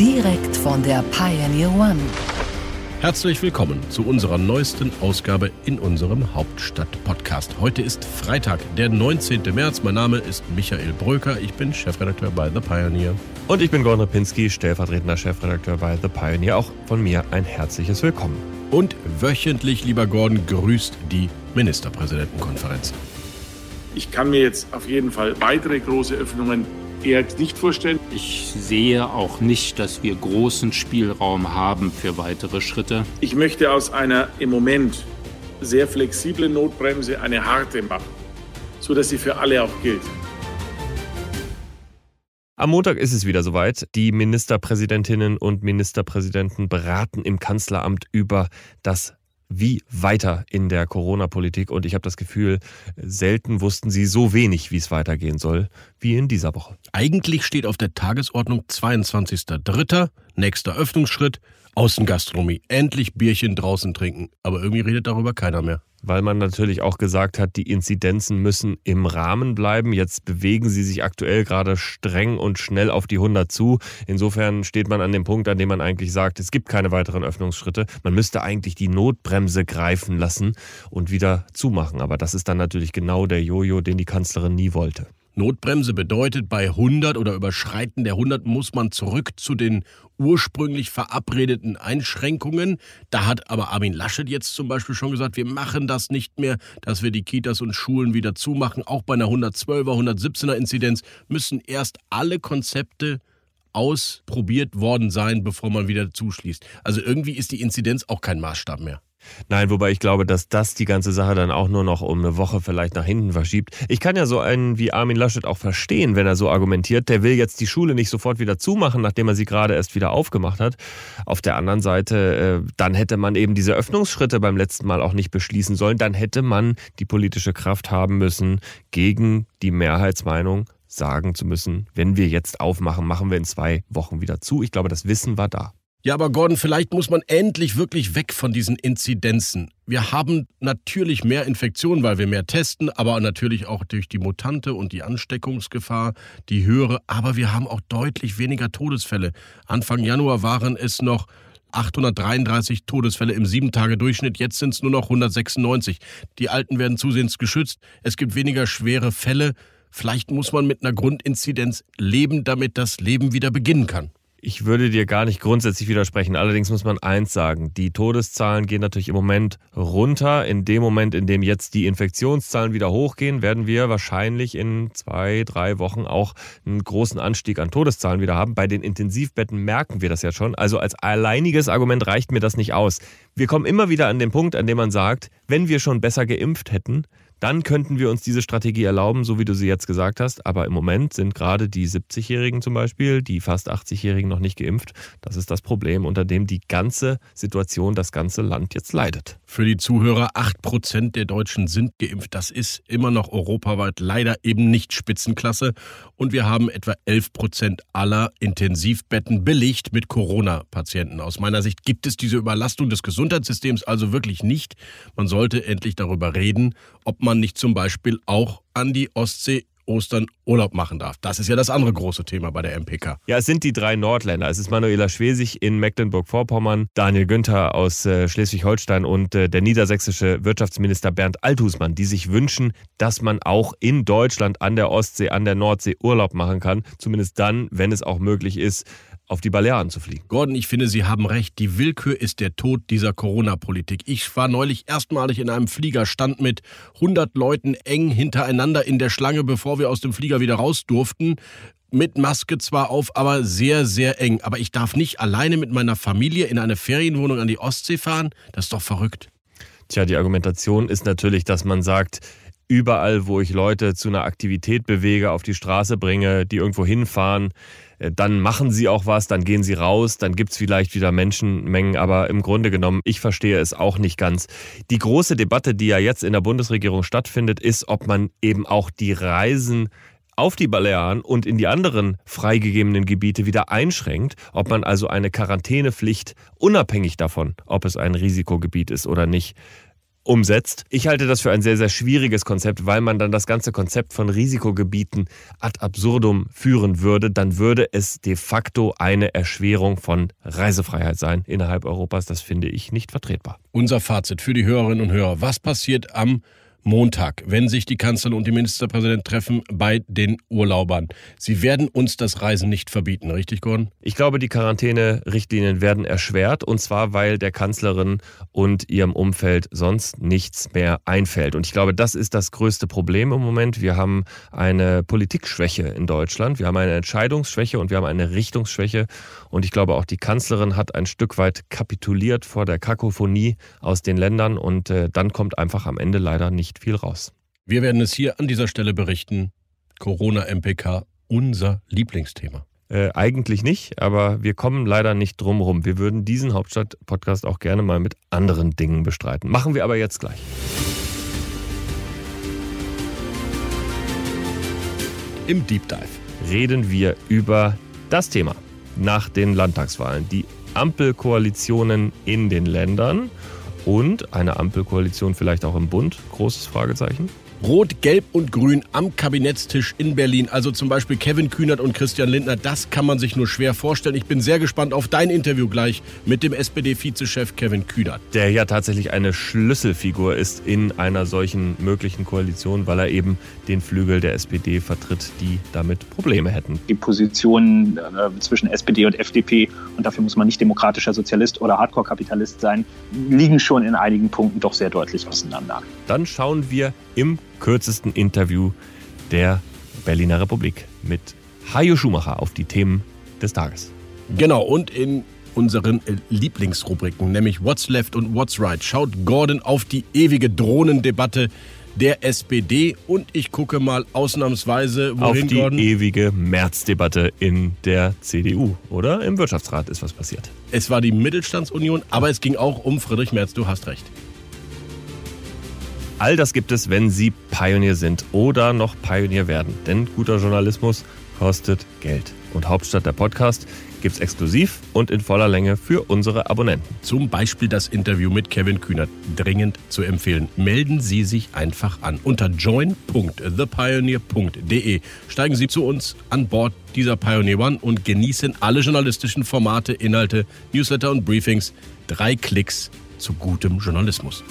Direkt von der Pioneer One. Herzlich willkommen zu unserer neuesten Ausgabe in unserem Hauptstadt-Podcast. Heute ist Freitag, der 19. März. Mein Name ist Michael Bröker. Ich bin Chefredakteur bei The Pioneer. Und ich bin Gordon Ripinski, stellvertretender Chefredakteur bei The Pioneer. Auch von mir ein herzliches Willkommen. Und wöchentlich, lieber Gordon, grüßt die Ministerpräsidentenkonferenz. Ich kann mir jetzt auf jeden Fall weitere große Öffnungen eher nicht vorstellen. Ich sehe auch nicht, dass wir großen Spielraum haben für weitere Schritte. Ich möchte aus einer im Moment sehr flexiblen Notbremse eine harte machen, sodass sie für alle auch gilt. Am Montag ist es wieder soweit. Die Ministerpräsidentinnen und Ministerpräsidenten beraten im Kanzleramt über das wie weiter in der Corona-Politik. Und ich habe das Gefühl, selten wussten sie so wenig, wie es weitergehen soll, wie in dieser Woche. Eigentlich steht auf der Tagesordnung 22.03. nächster Öffnungsschritt, Außengastronomie. Endlich Bierchen draußen trinken. Aber irgendwie redet darüber keiner mehr weil man natürlich auch gesagt hat, die Inzidenzen müssen im Rahmen bleiben. Jetzt bewegen sie sich aktuell gerade streng und schnell auf die 100 zu. Insofern steht man an dem Punkt, an dem man eigentlich sagt, es gibt keine weiteren Öffnungsschritte. Man müsste eigentlich die Notbremse greifen lassen und wieder zumachen. Aber das ist dann natürlich genau der Jojo, den die Kanzlerin nie wollte. Notbremse bedeutet, bei 100 oder Überschreiten der 100 muss man zurück zu den ursprünglich verabredeten Einschränkungen. Da hat aber Armin Laschet jetzt zum Beispiel schon gesagt, wir machen das nicht mehr, dass wir die Kitas und Schulen wieder zumachen. Auch bei einer 112er, 117er Inzidenz müssen erst alle Konzepte ausprobiert worden sein, bevor man wieder zuschließt. Also irgendwie ist die Inzidenz auch kein Maßstab mehr. Nein, wobei ich glaube, dass das die ganze Sache dann auch nur noch um eine Woche vielleicht nach hinten verschiebt. Ich kann ja so einen wie Armin Laschet auch verstehen, wenn er so argumentiert. Der will jetzt die Schule nicht sofort wieder zumachen, nachdem er sie gerade erst wieder aufgemacht hat. Auf der anderen Seite, äh, dann hätte man eben diese Öffnungsschritte beim letzten Mal auch nicht beschließen sollen. Dann hätte man die politische Kraft haben müssen, gegen die Mehrheitsmeinung sagen zu müssen, wenn wir jetzt aufmachen, machen wir in zwei Wochen wieder zu. Ich glaube, das Wissen war da. Ja, aber Gordon, vielleicht muss man endlich wirklich weg von diesen Inzidenzen. Wir haben natürlich mehr Infektionen, weil wir mehr testen, aber natürlich auch durch die Mutante und die Ansteckungsgefahr, die höhere. Aber wir haben auch deutlich weniger Todesfälle. Anfang Januar waren es noch 833 Todesfälle im 7-Tage-Durchschnitt. Jetzt sind es nur noch 196. Die Alten werden zusehends geschützt. Es gibt weniger schwere Fälle. Vielleicht muss man mit einer Grundinzidenz leben, damit das Leben wieder beginnen kann. Ich würde dir gar nicht grundsätzlich widersprechen. Allerdings muss man eins sagen. Die Todeszahlen gehen natürlich im Moment runter. In dem Moment, in dem jetzt die Infektionszahlen wieder hochgehen, werden wir wahrscheinlich in zwei, drei Wochen auch einen großen Anstieg an Todeszahlen wieder haben. Bei den Intensivbetten merken wir das ja schon. Also als alleiniges Argument reicht mir das nicht aus. Wir kommen immer wieder an den Punkt, an dem man sagt, wenn wir schon besser geimpft hätten, dann könnten wir uns diese Strategie erlauben, so wie du sie jetzt gesagt hast. Aber im Moment sind gerade die 70-Jährigen zum Beispiel, die fast 80-Jährigen noch nicht geimpft. Das ist das Problem, unter dem die ganze Situation, das ganze Land jetzt leidet. Für die Zuhörer, 8% der Deutschen sind geimpft. Das ist immer noch europaweit leider eben nicht Spitzenklasse. Und wir haben etwa 11% aller Intensivbetten belegt mit Corona-Patienten. Aus meiner Sicht gibt es diese Überlastung des Gesundheitssystems also wirklich nicht. Man sollte endlich darüber reden, ob man nicht zum Beispiel auch an die Ostsee Ostern Urlaub machen darf. Das ist ja das andere große Thema bei der MPK. Ja, es sind die drei Nordländer. Es ist Manuela Schwesig in Mecklenburg-Vorpommern, Daniel Günther aus äh, Schleswig-Holstein und äh, der niedersächsische Wirtschaftsminister Bernd Althusmann, die sich wünschen, dass man auch in Deutschland an der Ostsee, an der Nordsee Urlaub machen kann. Zumindest dann, wenn es auch möglich ist, auf die Balearen zu fliegen. Gordon, ich finde, Sie haben recht. Die Willkür ist der Tod dieser Corona-Politik. Ich war neulich erstmalig in einem Flieger, stand mit 100 Leuten eng hintereinander in der Schlange, bevor wir aus dem Flieger wieder raus durften. Mit Maske zwar auf, aber sehr, sehr eng. Aber ich darf nicht alleine mit meiner Familie in eine Ferienwohnung an die Ostsee fahren? Das ist doch verrückt. Tja, die Argumentation ist natürlich, dass man sagt, überall, wo ich Leute zu einer Aktivität bewege, auf die Straße bringe, die irgendwo hinfahren, dann machen sie auch was, dann gehen sie raus, dann gibt es vielleicht wieder Menschenmengen, aber im Grunde genommen, ich verstehe es auch nicht ganz. Die große Debatte, die ja jetzt in der Bundesregierung stattfindet, ist, ob man eben auch die Reisen auf die Balearen und in die anderen freigegebenen Gebiete wieder einschränkt, ob man also eine Quarantänepflicht unabhängig davon, ob es ein Risikogebiet ist oder nicht, umsetzt. Ich halte das für ein sehr, sehr schwieriges Konzept, weil man dann das ganze Konzept von Risikogebieten ad absurdum führen würde. Dann würde es de facto eine Erschwerung von Reisefreiheit sein innerhalb Europas. Das finde ich nicht vertretbar. Unser Fazit für die Hörerinnen und Hörer. Was passiert am Montag, wenn sich die Kanzlerin und die Ministerpräsident treffen bei den Urlaubern. Sie werden uns das Reisen nicht verbieten, richtig, Gordon? Ich glaube, die Quarantäne-Richtlinien werden erschwert und zwar, weil der Kanzlerin und ihrem Umfeld sonst nichts mehr einfällt. Und ich glaube, das ist das größte Problem im Moment. Wir haben eine Politikschwäche in Deutschland, wir haben eine Entscheidungsschwäche und wir haben eine Richtungsschwäche. Und ich glaube, auch die Kanzlerin hat ein Stück weit kapituliert vor der Kakophonie aus den Ländern und äh, dann kommt einfach am Ende leider nicht nicht viel raus. Wir werden es hier an dieser Stelle berichten. Corona-MPK, unser Lieblingsthema. Äh, eigentlich nicht, aber wir kommen leider nicht drum rum. Wir würden diesen Hauptstadt-Podcast auch gerne mal mit anderen Dingen bestreiten. Machen wir aber jetzt gleich. Im Deep Dive reden wir über das Thema nach den Landtagswahlen. Die Ampelkoalitionen in den Ländern und eine Ampelkoalition vielleicht auch im Bund? Großes Fragezeichen. Rot, Gelb und Grün am Kabinettstisch in Berlin. Also zum Beispiel Kevin Kühnert und Christian Lindner. Das kann man sich nur schwer vorstellen. Ich bin sehr gespannt auf dein Interview gleich mit dem SPD-Vizechef Kevin Kühnert. Der ja tatsächlich eine Schlüsselfigur ist in einer solchen möglichen Koalition, weil er eben den Flügel der SPD vertritt, die damit Probleme hätten. Die Positionen äh, zwischen SPD und FDP, und dafür muss man nicht demokratischer Sozialist oder Hardcore-Kapitalist sein, liegen schon in einigen Punkten doch sehr deutlich auseinander. Dann schauen wir im kürzesten Interview der Berliner Republik mit Hajo Schumacher auf die Themen des Tages. Genau, und in unseren Lieblingsrubriken, nämlich What's Left und What's Right, schaut Gordon auf die ewige Drohnendebatte der SPD und ich gucke mal ausnahmsweise wohin, auf die Gordon? ewige Märzdebatte in der CDU, oder? Im Wirtschaftsrat ist was passiert. Es war die Mittelstandsunion, aber es ging auch um Friedrich Merz, du hast recht. All das gibt es, wenn Sie Pionier sind oder noch Pionier werden. Denn guter Journalismus kostet Geld. Und Hauptstadt der Podcast gibt es exklusiv und in voller Länge für unsere Abonnenten. Zum Beispiel das Interview mit Kevin Kühnert. Dringend zu empfehlen. Melden Sie sich einfach an unter join.thepioneer.de. Steigen Sie zu uns an Bord dieser Pioneer One und genießen alle journalistischen Formate, Inhalte, Newsletter und Briefings. Drei Klicks zu gutem Journalismus.